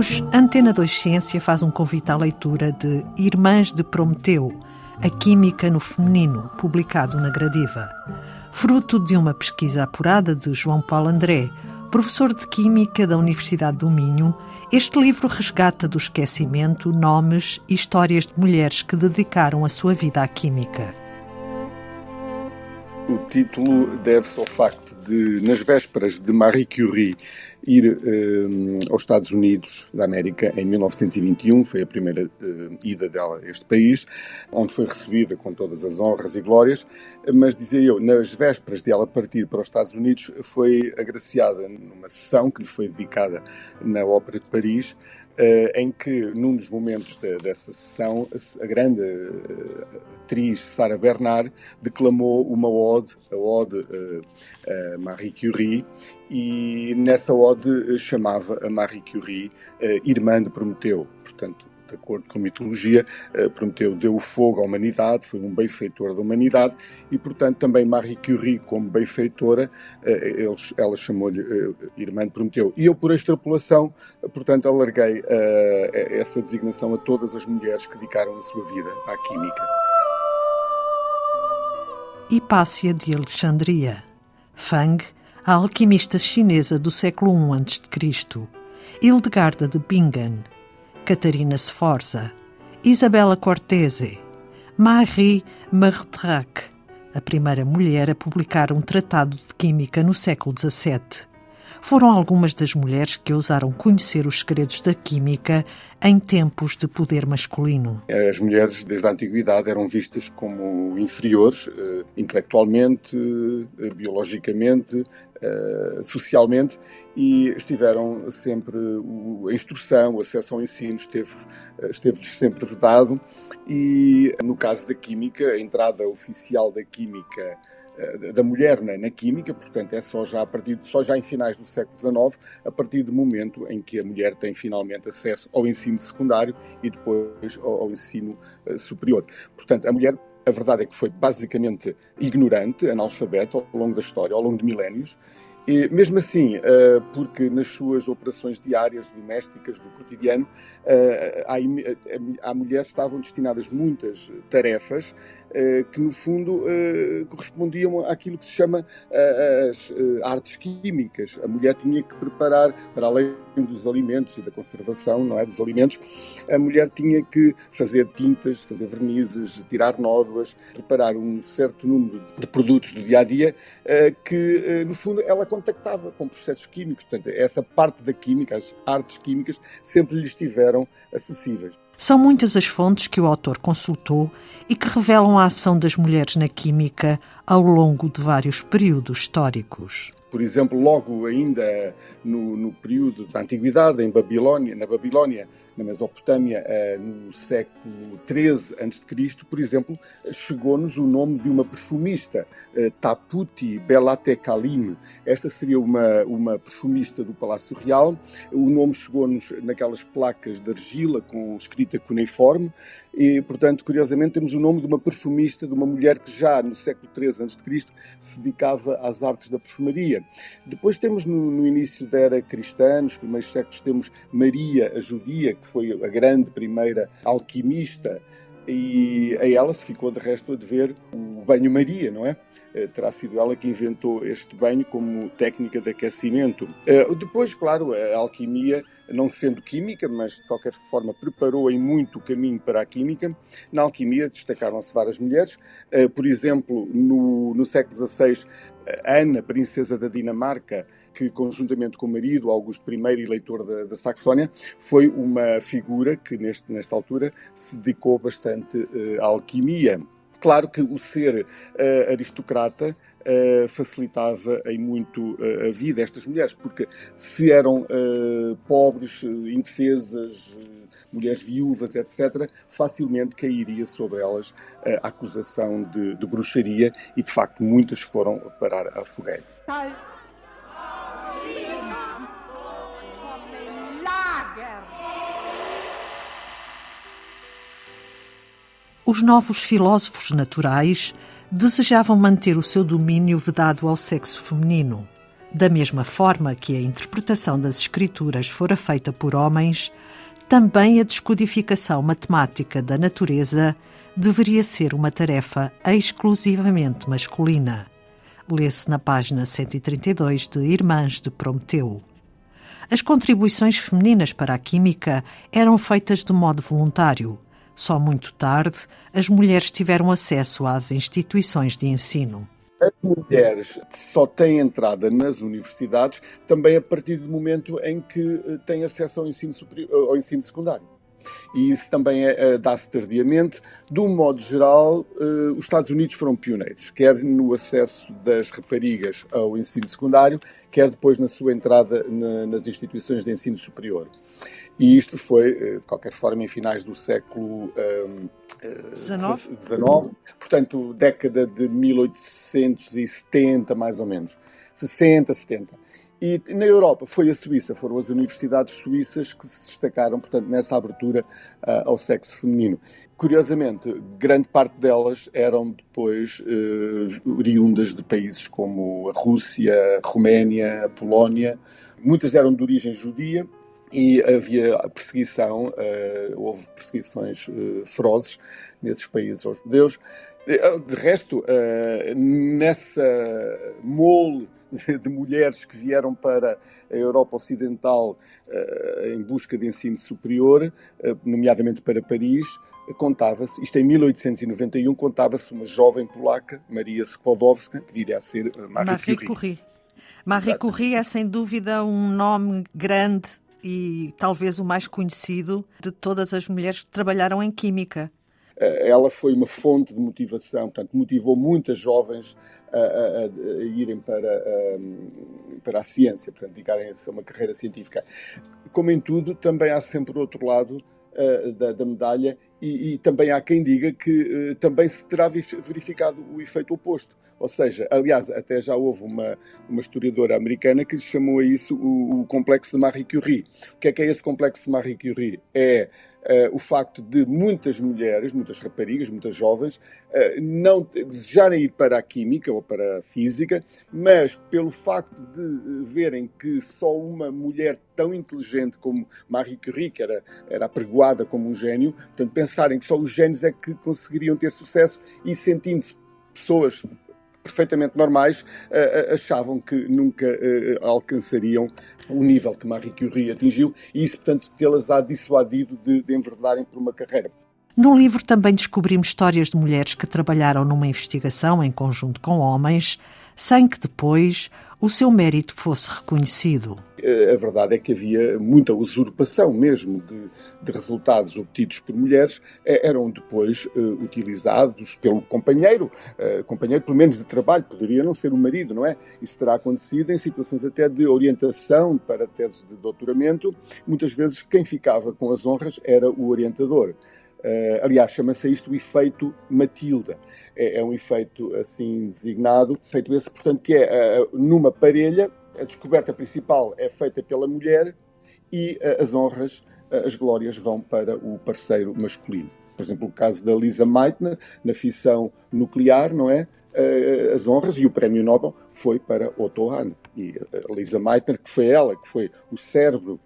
Hoje, Antena 2 Ciência faz um convite à leitura de Irmãs de Prometeu, a Química no Feminino, publicado na Gradiva. Fruto de uma pesquisa apurada de João Paulo André, professor de Química da Universidade do Minho, este livro resgata do esquecimento nomes e histórias de mulheres que dedicaram a sua vida à química. O título deve-se ao facto de, nas vésperas de Marie Curie ir uh, aos Estados Unidos da América em 1921, foi a primeira uh, ida dela a este país, onde foi recebida com todas as honras e glórias, mas dizia eu, nas vésperas de ela partir para os Estados Unidos, foi agraciada numa sessão que lhe foi dedicada na Ópera de Paris, em que, num dos momentos de, dessa sessão, a, grande uh, atriz Sarah Bernard declamou uma ode, a ode uh, a Marie Curie, e nessa ode chamava a Marie Curie irmã de Prometeu. Portanto, de acordo com a mitologia, eh, Prometeu deu fogo à humanidade, foi um benfeitor da humanidade e, portanto, também Marie Curie, como benfeitora, eh, ela chamou-lhe eh, irmã de Prometeu. E eu, por extrapolação, portanto, alarguei essa designação a todas as mulheres que dedicaram a sua vida à química. Hipácia de Alexandria. Fang, a alquimista chinesa do século I a.C. Hildegarda de Bingen, Catarina Sforza, Isabella Cortese, Marie Martrac, a primeira mulher a publicar um tratado de química no século XVII. Foram algumas das mulheres que ousaram conhecer os segredos da química em tempos de poder masculino. As mulheres, desde a antiguidade, eram vistas como inferiores, eh, intelectualmente, eh, biologicamente, uh, socialmente e estiveram sempre a instrução, o acesso ao ensino esteve eh, esteve-lhes sempre vedado e no caso da química, a entrada oficial da química eh, da mulher na, na, química, portanto é só já a partir só já em finais do século XIX, a partir do momento em que a mulher tem finalmente acesso ao ensino secundário e depois ao, ao ensino uh, superior. Portanto, a mulher a verdade é que foi basicamente ignorante, analfabeto ao longo da história, ao longo de milénios, e mesmo assim, uh, porque nas suas operações diárias, domésticas, do cotidiano, uh, à, mulher estavam destinadas muitas tarefas uh, que, no fundo, correspondiam àquilo que se chama as artes químicas. A mulher tinha que preparar, para além dos alimentos e da conservação não é, dos alimentos, a mulher tinha que fazer tintas, fazer vernizes, tirar nódoas, preparar um certo número de produtos do dia a dia que, no fundo, ela contactava com processos químicos. Portanto, essa parte da química, as artes químicas, sempre lhe estiveram acessíveis. São muitas as fontes que o autor consultou e que revelam a ação das mulheres na química ao longo de vários períodos históricos. Por exemplo, logo ainda no, no período da Antiguidade, em Babilónia, na Babilónia, na Mesopotâmia, eh, no século XIII a.C., por exemplo, chegou-nos o nome de uma perfumista, eh, Taputi Belate Kalim. Esta seria uma, uma perfumista do Palácio Real. O nome chegou-nos naquelas placas de argila com escrita cuneiforme e, portanto, curiosamente, temos o nome de uma perfumista, de uma mulher que já no século XIII a.C. se dedicava às artes da perfumaria. Depois temos no, no início da era cristã, nos primeiros séculos, temos Maria, a judia, que foi a grande primeira alquimista, e a ela se ficou de resto a dever o banho-maria, não é? Eh, terá sido ela que inventou este banho como técnica de aquecimento. Eh, depois, claro, a alquimia, não sendo química, mas de qualquer forma preparou em muito o caminho para a química. Na alquimia destacaram-se várias mulheres. Eh, por exemplo, no, no século XVI, Ana, princesa da Dinamarca, que conjuntamente com o marido, Augusto I, eleitor da, da Saxónia, foi uma figura que neste, nesta altura se dedicou bastante à alquimia. Claro que o ser uh, aristocrata uh, facilitava em muito uh, a vida destas mulheres, porque se eram pobres, indefesas, mulheres viúvas, etc., facilmente cairia sobre elas a acusação de, de bruxaria e, de facto, muitas foram parar a fogueira. Os novos filósofos naturais desejavam manter o seu domínio vedado ao sexo feminino. Da mesma forma que a interpretação das escrituras fora feita por homens, também a descodificação matemática da natureza deveria ser uma tarefa exclusivamente masculina. Lê-se na página 132 de Irmãs de Prometeu. As contribuições femininas para a química eram feitas de modo voluntário. Só muito tarde as mulheres tiveram acesso às instituições de ensino. As mulheres só têm entrada nas universidades também a partir do momento em que eh, têm acesso ao ensino, superior, ao ensino secundário e isso também é, é, dá-se tardiamente. De um modo geral, os Estados Unidos foram pioneiros, quer no acesso das raparigas ao ensino secundário, quer depois na sua entrada na, nas instituições de ensino superior. E isto foi, eh, de qualquer forma, em finais do século XIX, uh, portanto, década de 1870, mais ou menos. 60, 70. E na Europa foi a Suíça, foram as universidades suíças que se destacaram, portanto, nessa abertura uh, ao sexo feminino. Curiosamente, grande parte delas eram depois uh, oriundas de países como a Rússia, a Roménia, a Polónia. Muitas eram de origem judia e havia perseguição, uh, houve perseguições ferozes nesses países aos judeus. De resto, nessa mole de, de, mulheres que vieram para a Europa Ocidental uh, em busca de ensino superior, uh, nomeadamente para Paris, uh, contava-se, isto em 1891, contava-se uma jovem polaca, Maria Skłodowska, que viria a ser Marie, Marie Curie. Curie. Marie Curie é sem dúvida um nome grande e talvez o mais conhecido de todas as mulheres que trabalharam em química. Ela foi uma fonte de motivação, portanto, motivou muitas jovens a, a, a irem para, a, para a ciência, portanto, dedicarem-se a uma carreira científica. Como em tudo, também há sempre o outro lado uh, da, da, medalha e, e, também há quem diga que uh, também se terá verificado o efeito oposto. Ou seja, aliás, até já houve uma, uma historiadora americana que chamou a isso o, o complexo de Marie Curie. O que é que é esse complexo de Marie Curie? É Uh, o facto de muitas mulheres, muitas raparigas, muitas jovens, uh, não desejarem ir para a química ou para a física, mas pelo facto de verem que só uma mulher tão inteligente como Marie Curie, que era, era apregoada como um gênio, portanto, pensarem que só os gênios é que conseguiriam ter sucesso e sentindo-se pessoas perfeitamente normais, uh, achavam que nunca uh, alcançariam o nível que Marie Curie atingiu e isso, portanto, tê-las há dissuadido de, de enverdarem por uma carreira. No livro também descobrimos histórias de mulheres que trabalharam numa investigação em conjunto com homens, sem que depois o seu mérito fosse reconhecido. A verdade é que havia muita usurpação mesmo de, de resultados obtidos por mulheres, eh, eram depois uh, utilizados pelo companheiro, uh, companheiro pelo menos de trabalho, poderia não ser o marido, não é? Isso terá acontecido em situações até de orientação para teses de doutoramento, muitas vezes quem ficava com as honras era o orientador. Uh, aliás, chama-se isto o efeito Matilda. É, é, um efeito assim designado, feito esse, portanto, que é uh, numa parelha, a descoberta principal é feita pela mulher e uh, as honras, as glórias vão para o parceiro masculino. Por exemplo, o caso da Lisa Meitner, na fissão nuclear, não é? as honras e o prémio Nobel foi para Otto Hahn. E Lisa Meitner, que foi ela, que foi o cérebro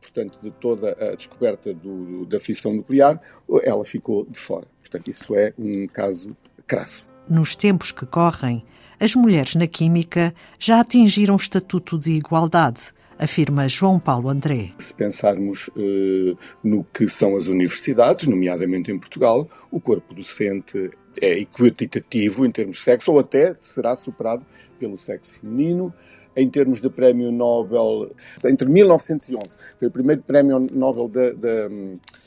portanto, de toda a descoberta do, da fissão nuclear, ela ficou de fora. Portanto, isso é um caso crasso. Nos tempos que correm, as mulheres na química já atingiram o estatuto de igualdade, afirma João Paulo André. Se pensarmos eh, no que são as universidades, nomeadamente em Portugal, o corpo docente é equitativo em termos de sexo, ou até será superado pelo sexo feminino em termos de prémio Nobel, entre 1911, foi o primeiro prémio Nobel da, da,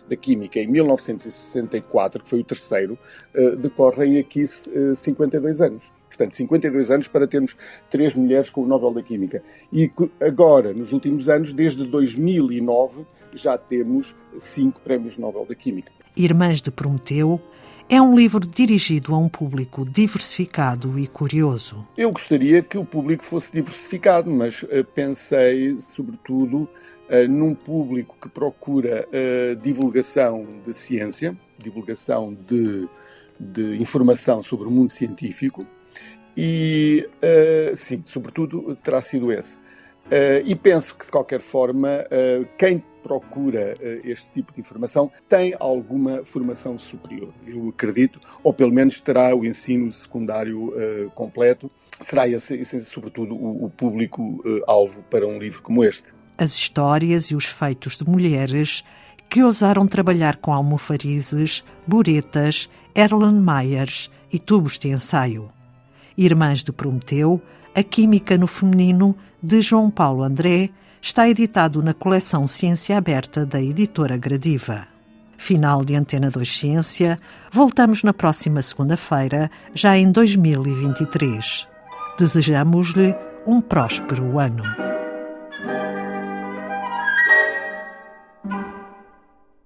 da Química, em 1964, que foi o terceiro, uh, decorrem aqui uh, eh, 52 anos. Portanto, 52 anos para termos três mulheres com o Nobel da Química. E agora, nos últimos anos, desde 2009, já temos cinco prémios Nobel da Química. Irmãs de Prometeu, é um livro dirigido a um público diversificado e curioso. Eu gostaria que o público fosse diversificado, mas uh, pensei, sobretudo, uh, num público que procura uh, divulgação de ciência, divulgação de, de informação sobre o mundo científico E, sim, sobretudo terá sido esse. Uh, e penso que, de qualquer forma, uh, quem procura uh, este tipo de informação tem alguma formação superior, eu acredito, ou pelo menos terá o ensino secundário completo. Será esse, esse sobretudo, o, o público-alvo para um livro como este. As histórias e os feitos de mulheres que ousaram trabalhar com almofarizes, buretas, Erlenmeyers e tubos de ensaio. Irmãs de Prometeu, A Química no Feminino, de João Paulo André, está editado na coleção Ciência Aberta da editora Gradiva. Final de Antena 2 Ciência, voltamos na próxima segunda-feira, já em 2023. Desejamos-lhe um próspero ano.